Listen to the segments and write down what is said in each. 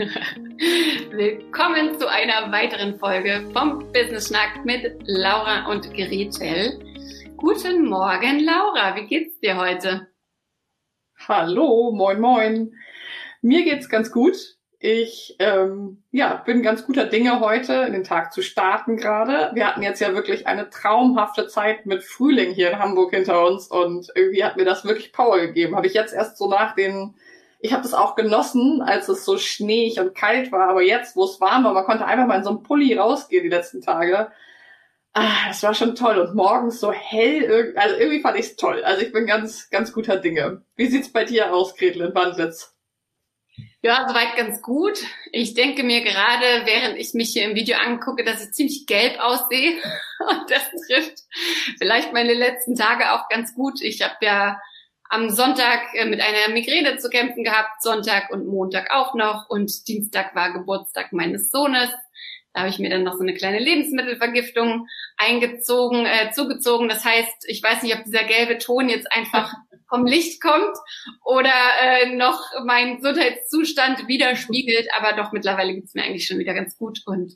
Willkommen zu einer weiteren Folge vom Business Schnack mit Laura und Gretel. Guten Morgen, Laura. Wie geht's dir heute? Hallo, moin, moin. Mir geht's ganz gut. Ich ähm, ja, bin ganz guter Dinge heute, in den Tag zu starten gerade. Wir hatten jetzt ja wirklich eine traumhafte Zeit mit Frühling hier in Hamburg hinter uns und irgendwie hat mir das wirklich Power gegeben. Habe ich jetzt erst so nach den ich habe das auch genossen, als es so schneeig und kalt war, aber jetzt, wo es warm war, man konnte einfach mal in so einem Pulli rausgehen die letzten Tage. Ah, das war schon toll und morgens so hell, also irgendwie fand ich es toll. Also ich bin ganz, ganz guter Dinge. Wie sieht's bei dir aus, Gretel in Wandlitz? Ja, soweit ganz gut. Ich denke mir gerade, während ich mich hier im Video angucke, dass ich ziemlich gelb aussehe. Und das trifft vielleicht meine letzten Tage auch ganz gut. Ich habe ja am Sonntag äh, mit einer Migräne zu kämpfen gehabt, Sonntag und Montag auch noch und Dienstag war Geburtstag meines Sohnes. Da habe ich mir dann noch so eine kleine Lebensmittelvergiftung eingezogen, äh, zugezogen. Das heißt, ich weiß nicht, ob dieser gelbe Ton jetzt einfach vom Licht kommt oder äh, noch meinen Gesundheitszustand widerspiegelt, aber doch mittlerweile geht's mir eigentlich schon wieder ganz gut und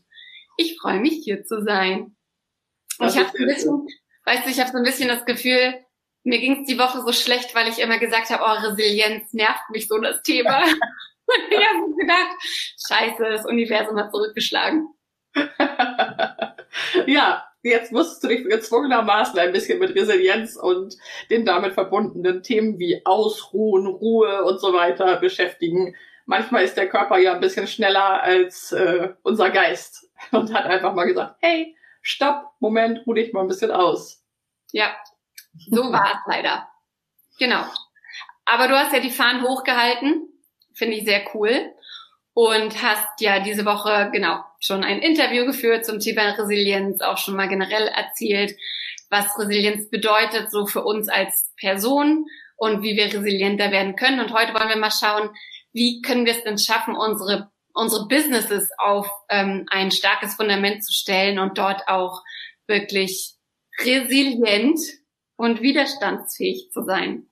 ich freue mich hier zu sein. Und ich habe ein bisschen, weißt du, ich habe so ein bisschen das Gefühl, mir ging es die Woche so schlecht, weil ich immer gesagt habe, oh, Resilienz nervt mich so das Thema. Und ich habe gedacht, scheiße, das Universum hat zurückgeschlagen. ja, jetzt musst du dich gezwungenermaßen ein bisschen mit Resilienz und den damit verbundenen Themen wie Ausruhen, Ruhe und so weiter beschäftigen. Manchmal ist der Körper ja ein bisschen schneller als äh, unser Geist und hat einfach mal gesagt, hey, stopp, Moment, ruh dich mal ein bisschen aus. Ja, so war es leider. Genau. Aber du hast ja die Fahnen hochgehalten. Finde ich sehr cool. Und hast ja diese Woche, genau, schon ein Interview geführt zum Thema Resilienz, auch schon mal generell erzählt, was Resilienz bedeutet, so für uns als Person und wie wir resilienter werden können. Und heute wollen wir mal schauen, wie können wir es denn schaffen, unsere, unsere Businesses auf ähm, ein starkes Fundament zu stellen und dort auch wirklich resilient und widerstandsfähig zu sein.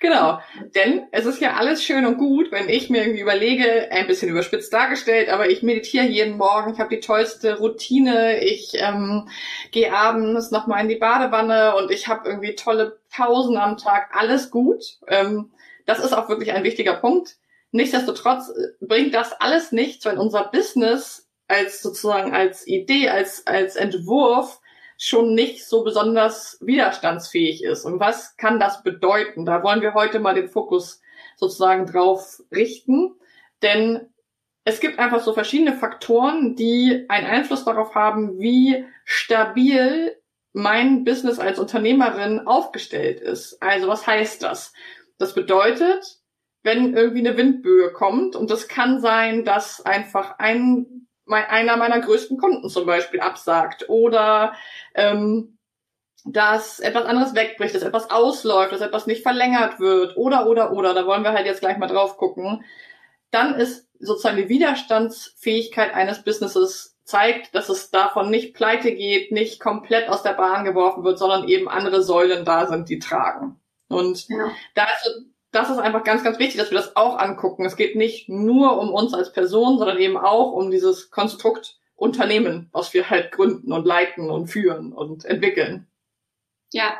Genau, denn es ist ja alles schön und gut, wenn ich mir irgendwie überlege, ein bisschen überspitzt dargestellt, aber ich meditiere jeden Morgen, ich habe die tollste Routine, ich ähm, gehe abends nochmal in die Badewanne und ich habe irgendwie tolle Pausen am Tag, alles gut. Ähm, das ist auch wirklich ein wichtiger Punkt. Nichtsdestotrotz äh, bringt das alles nichts, wenn unser Business als sozusagen als Idee, als, als Entwurf schon nicht so besonders widerstandsfähig ist. Und was kann das bedeuten? Da wollen wir heute mal den Fokus sozusagen drauf richten. Denn es gibt einfach so verschiedene Faktoren, die einen Einfluss darauf haben, wie stabil mein Business als Unternehmerin aufgestellt ist. Also was heißt das? Das bedeutet, wenn irgendwie eine Windböe kommt und es kann sein, dass einfach ein mein, einer meiner größten Kunden zum Beispiel absagt oder ähm, dass etwas anderes wegbricht, dass etwas ausläuft, dass etwas nicht verlängert wird oder oder oder, da wollen wir halt jetzt gleich mal drauf gucken, dann ist sozusagen die Widerstandsfähigkeit eines Businesses zeigt, dass es davon nicht pleite geht, nicht komplett aus der Bahn geworfen wird, sondern eben andere Säulen da sind, die tragen. Und ja. da ist das ist einfach ganz, ganz wichtig, dass wir das auch angucken. Es geht nicht nur um uns als Person, sondern eben auch um dieses Konstrukt Unternehmen, was wir halt gründen und leiten und führen und entwickeln. Ja,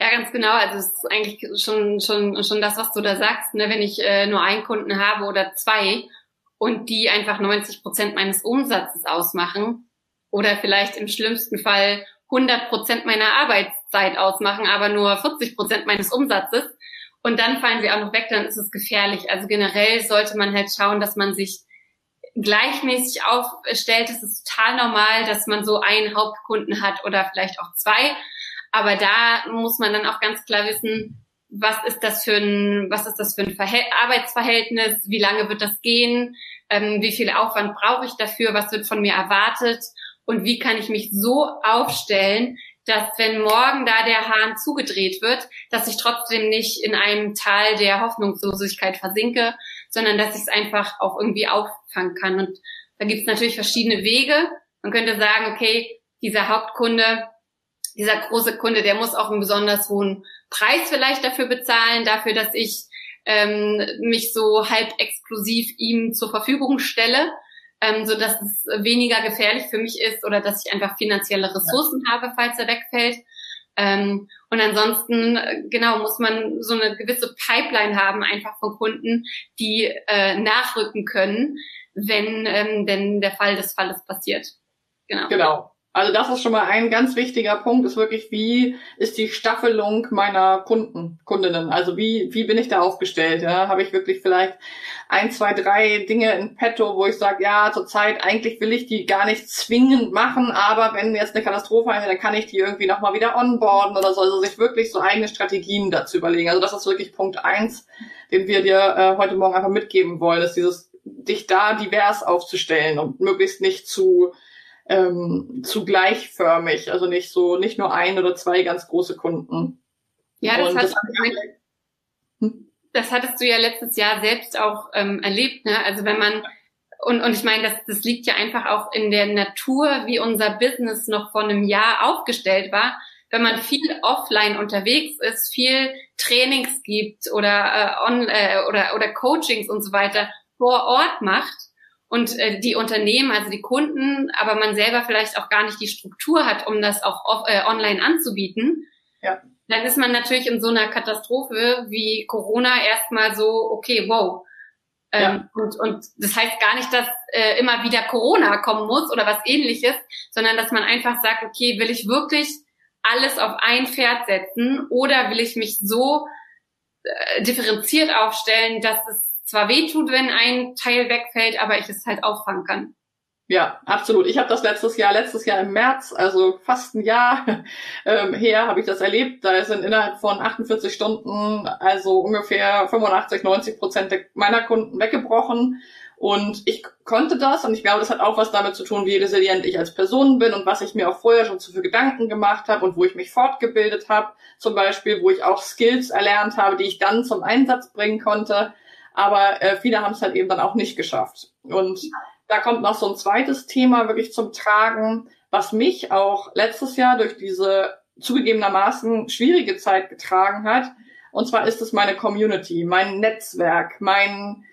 ja, ganz genau. Also es ist eigentlich schon schon schon das, was du da sagst. Ne? Wenn ich äh, nur einen Kunden habe oder zwei und die einfach 90 Prozent meines Umsatzes ausmachen oder vielleicht im schlimmsten Fall 100 Prozent meiner Arbeitszeit ausmachen, aber nur 40 Prozent meines Umsatzes, und dann fallen sie auch noch weg, dann ist es gefährlich. Also generell sollte man halt schauen, dass man sich gleichmäßig aufstellt. Es ist total normal, dass man so einen Hauptkunden hat oder vielleicht auch zwei. Aber da muss man dann auch ganz klar wissen, was ist das für ein, was ist das für ein Verhält Arbeitsverhältnis? Wie lange wird das gehen? Ähm, wie viel Aufwand brauche ich dafür? Was wird von mir erwartet? Und wie kann ich mich so aufstellen, dass wenn morgen da der Hahn zugedreht wird, dass ich trotzdem nicht in einem Tal der Hoffnungslosigkeit versinke, sondern dass ich es einfach auch irgendwie auffangen kann. Und da gibt es natürlich verschiedene Wege. Man könnte sagen, okay, dieser Hauptkunde, dieser große Kunde, der muss auch einen besonders hohen Preis vielleicht dafür bezahlen, dafür, dass ich ähm, mich so halb exklusiv ihm zur Verfügung stelle, ähm, so dass es weniger gefährlich für mich ist oder dass ich einfach finanzielle Ressourcen ja. habe, falls er wegfällt. Ähm, und ansonsten, genau, muss man so eine gewisse Pipeline haben, einfach von Kunden, die äh, nachrücken können, wenn ähm, denn der Fall des Falles passiert. Genau. Genau. Also das ist schon mal ein ganz wichtiger Punkt, ist wirklich, wie ist die Staffelung meiner Kunden, Kundinnen? Also wie, wie bin ich da aufgestellt? Ja? Habe ich wirklich vielleicht ein, zwei, drei Dinge in petto, wo ich sage, ja, zurzeit eigentlich will ich die gar nicht zwingend machen, aber wenn jetzt eine Katastrophe eintritt, dann kann ich die irgendwie nochmal wieder onboarden oder so. Also sich wirklich so eigene Strategien dazu überlegen. Also das ist wirklich Punkt eins, den wir dir äh, heute Morgen einfach mitgeben wollen, ist dieses, dich da divers aufzustellen und möglichst nicht zu ähm, zu gleichförmig, also nicht so, nicht nur ein oder zwei ganz große Kunden. Ja, das, das, hm? das hattest du ja letztes Jahr selbst auch ähm, erlebt, ne? Also wenn man und, und ich meine, das, das liegt ja einfach auch in der Natur, wie unser Business noch vor einem Jahr aufgestellt war. Wenn man viel offline unterwegs ist, viel Trainings gibt oder, äh, on, äh, oder, oder Coachings und so weiter vor Ort macht, und äh, die Unternehmen, also die Kunden, aber man selber vielleicht auch gar nicht die Struktur hat, um das auch off, äh, online anzubieten, ja. dann ist man natürlich in so einer Katastrophe wie Corona erstmal so, okay, wow. Ähm, ja. und, und das heißt gar nicht, dass äh, immer wieder Corona kommen muss oder was ähnliches, sondern dass man einfach sagt, okay, will ich wirklich alles auf ein Pferd setzen oder will ich mich so äh, differenziert aufstellen, dass es zwar wehtut, wenn ein Teil wegfällt, aber ich es halt auffangen kann. Ja, absolut. Ich habe das letztes Jahr, letztes Jahr im März, also fast ein Jahr ähm, her, habe ich das erlebt. Da sind innerhalb von 48 Stunden also ungefähr 85, 90 Prozent meiner Kunden weggebrochen. Und ich konnte das und ich glaube, das hat auch was damit zu tun, wie resilient ich als Person bin und was ich mir auch vorher schon zu viel Gedanken gemacht habe und wo ich mich fortgebildet habe, zum Beispiel, wo ich auch Skills erlernt habe, die ich dann zum Einsatz bringen konnte. Aber äh, viele haben es halt eben dann auch nicht geschafft. Und da kommt noch so ein zweites Thema wirklich zum Tragen, was mich auch letztes Jahr durch diese zugegebenermaßen schwierige Zeit getragen hat. Und zwar ist es meine Community, mein Netzwerk, mein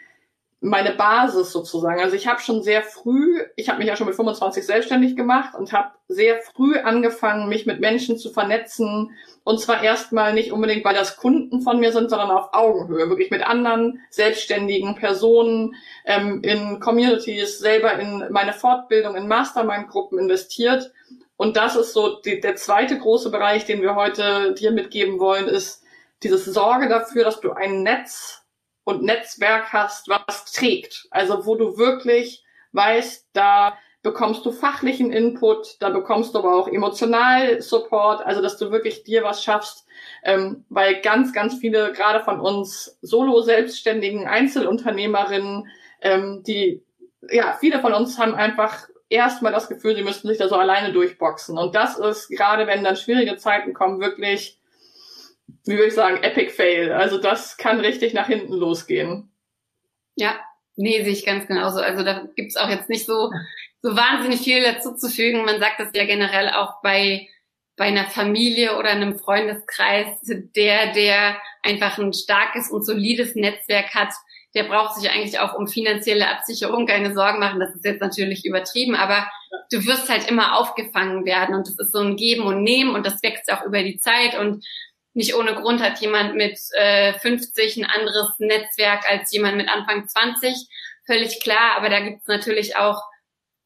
meine Basis sozusagen. Also ich habe schon sehr früh, ich habe mich ja schon mit 25 selbstständig gemacht und habe sehr früh angefangen, mich mit Menschen zu vernetzen. Und zwar erstmal nicht unbedingt, weil das Kunden von mir sind, sondern auf Augenhöhe, wirklich mit anderen selbstständigen Personen ähm, in Communities, selber in meine Fortbildung, in Mastermind-Gruppen investiert. Und das ist so die, der zweite große Bereich, den wir heute dir mitgeben wollen, ist dieses Sorge dafür, dass du ein Netz und Netzwerk hast, was trägt. Also wo du wirklich weißt, da bekommst du fachlichen Input, da bekommst du aber auch emotional Support, also dass du wirklich dir was schaffst, ähm, weil ganz, ganz viele, gerade von uns Solo-Selbstständigen Einzelunternehmerinnen, ähm, die, ja, viele von uns haben einfach erstmal das Gefühl, sie müssten sich da so alleine durchboxen. Und das ist, gerade wenn dann schwierige Zeiten kommen, wirklich wie würde ich sagen, Epic Fail. Also das kann richtig nach hinten losgehen. Ja, nee, sehe ich ganz genauso. Also da gibt's auch jetzt nicht so, so wahnsinnig viel dazu zu fügen. Man sagt das ja generell auch bei, bei einer Familie oder einem Freundeskreis. Der, der einfach ein starkes und solides Netzwerk hat, der braucht sich eigentlich auch um finanzielle Absicherung keine Sorgen machen. Das ist jetzt natürlich übertrieben, aber du wirst halt immer aufgefangen werden und das ist so ein Geben und Nehmen und das wächst auch über die Zeit und nicht ohne Grund hat jemand mit äh, 50 ein anderes Netzwerk als jemand mit Anfang 20. Völlig klar, aber da gibt es natürlich auch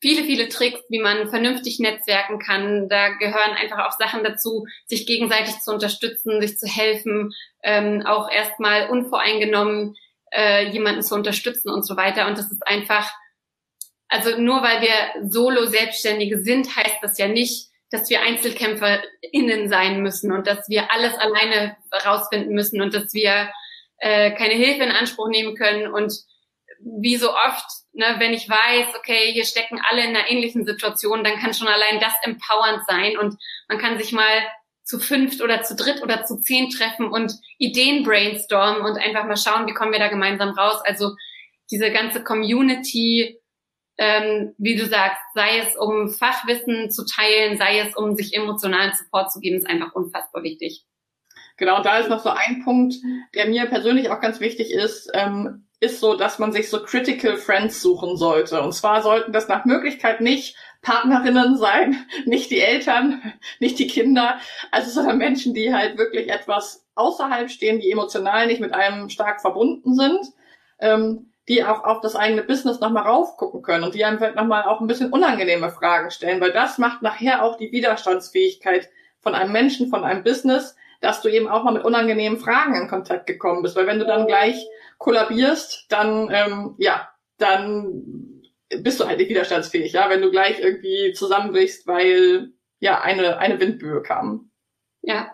viele, viele Tricks, wie man vernünftig netzwerken kann. Da gehören einfach auch Sachen dazu, sich gegenseitig zu unterstützen, sich zu helfen, ähm, auch erstmal unvoreingenommen äh, jemanden zu unterstützen und so weiter. Und das ist einfach, also nur weil wir solo Selbstständige sind, heißt das ja nicht, dass wir EinzelkämpferInnen sein müssen und dass wir alles alleine rausfinden müssen und dass wir äh, keine Hilfe in Anspruch nehmen können. Und wie so oft, ne, wenn ich weiß, okay, hier stecken alle in einer ähnlichen Situation, dann kann schon allein das empowernd sein und man kann sich mal zu fünft oder zu dritt oder zu zehn treffen und Ideen brainstormen und einfach mal schauen, wie kommen wir da gemeinsam raus. Also diese ganze Community ähm, wie du sagst, sei es um Fachwissen zu teilen, sei es um sich emotionalen Support zu geben, ist einfach unfassbar wichtig. Genau, da ist noch so ein Punkt, der mir persönlich auch ganz wichtig ist, ähm, ist so, dass man sich so Critical Friends suchen sollte. Und zwar sollten das nach Möglichkeit nicht Partnerinnen sein, nicht die Eltern, nicht die Kinder, also sondern Menschen, die halt wirklich etwas außerhalb stehen, die emotional nicht mit einem stark verbunden sind, ähm, die auch auf das eigene Business nochmal raufgucken können und die einem vielleicht nochmal auch ein bisschen unangenehme Fragen stellen, weil das macht nachher auch die Widerstandsfähigkeit von einem Menschen, von einem Business, dass du eben auch mal mit unangenehmen Fragen in Kontakt gekommen bist. Weil wenn du dann gleich kollabierst, dann, ähm, ja, dann bist du halt nicht widerstandsfähig, ja, wenn du gleich irgendwie zusammenbrichst, weil ja eine, eine Windböe kam. Ja.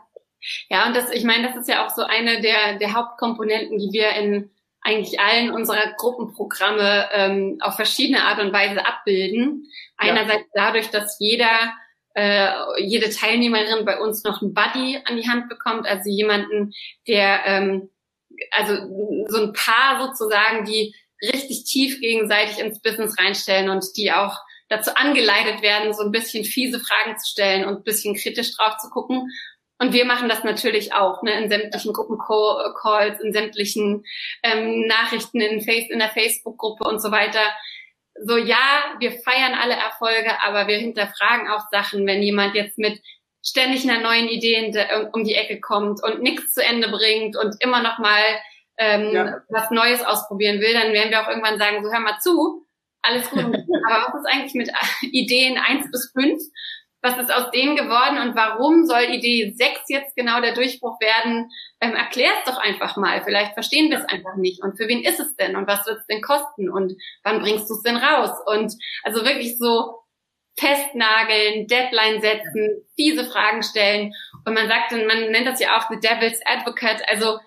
Ja, und das, ich meine, das ist ja auch so eine der, der Hauptkomponenten, die wir in eigentlich allen unserer Gruppenprogramme ähm, auf verschiedene Art und Weise abbilden. Einerseits ja. dadurch, dass jeder äh, jede Teilnehmerin bei uns noch einen Buddy an die Hand bekommt, also jemanden, der ähm, also so ein Paar sozusagen, die richtig tief gegenseitig ins Business reinstellen und die auch dazu angeleitet werden, so ein bisschen fiese Fragen zu stellen und ein bisschen kritisch drauf zu gucken. Und wir machen das natürlich auch, ne, in sämtlichen Gruppencalls, in sämtlichen ähm, Nachrichten in, Face, in der Facebook-Gruppe und so weiter so ja, wir feiern alle Erfolge, aber wir hinterfragen auch Sachen, wenn jemand jetzt mit ständig einer neuen Idee um die Ecke kommt und nichts zu Ende bringt und immer noch mal ähm, ja. was Neues ausprobieren will, dann werden wir auch irgendwann sagen, so hör mal zu, alles gut. aber was ist eigentlich mit Ideen eins bis fünf? Was ist aus denen geworden und warum soll Idee 6 jetzt genau der Durchbruch werden? Ähm, Erklär es doch einfach mal. Vielleicht verstehen wir es einfach nicht. Und für wen ist es denn? Und was wird es denn kosten? Und wann bringst du es denn raus? Und also wirklich so festnageln, Deadline setzen, diese Fragen stellen. Und man sagt, man nennt das ja auch the devil's advocate, also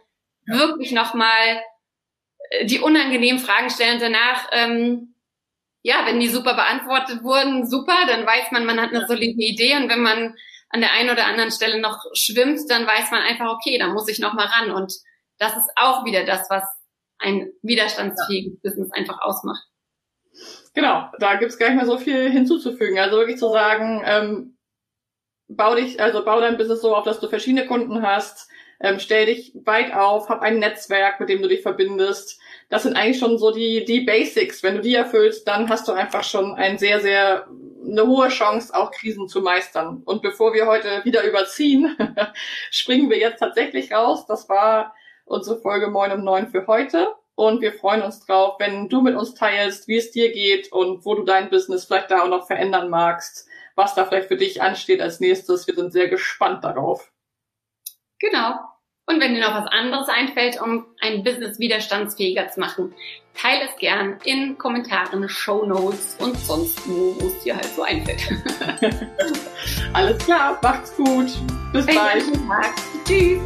wirklich nochmal äh, die unangenehmen Fragen stellen und danach ähm, ja, wenn die super beantwortet wurden, super, dann weiß man, man hat eine solide Idee und wenn man an der einen oder anderen Stelle noch schwimmt, dann weiß man einfach, okay, da muss ich noch mal ran und das ist auch wieder das, was ein widerstandsfähiges ja. Business einfach ausmacht. Genau, da gibt's gar nicht mehr so viel hinzuzufügen. Also wirklich zu sagen, ähm, bau dich, also bau dein Business so auf, dass du verschiedene Kunden hast, ähm, stell dich weit auf, hab ein Netzwerk, mit dem du dich verbindest, das sind eigentlich schon so die, die Basics. Wenn du die erfüllst, dann hast du einfach schon ein sehr, sehr, eine hohe Chance, auch Krisen zu meistern. Und bevor wir heute wieder überziehen, springen wir jetzt tatsächlich raus. Das war unsere Folge Moin um neun für heute. Und wir freuen uns drauf, wenn du mit uns teilst, wie es dir geht und wo du dein Business vielleicht da auch noch verändern magst, was da vielleicht für dich ansteht als nächstes. Wir sind sehr gespannt darauf. Genau. Und wenn dir noch was anderes einfällt, um ein Business widerstandsfähiger zu machen, teile es gern in Kommentaren, Show Notes und sonst wo, wo es dir halt so einfällt. Alles klar, macht's gut. Bis bald. Tag. Tschüss.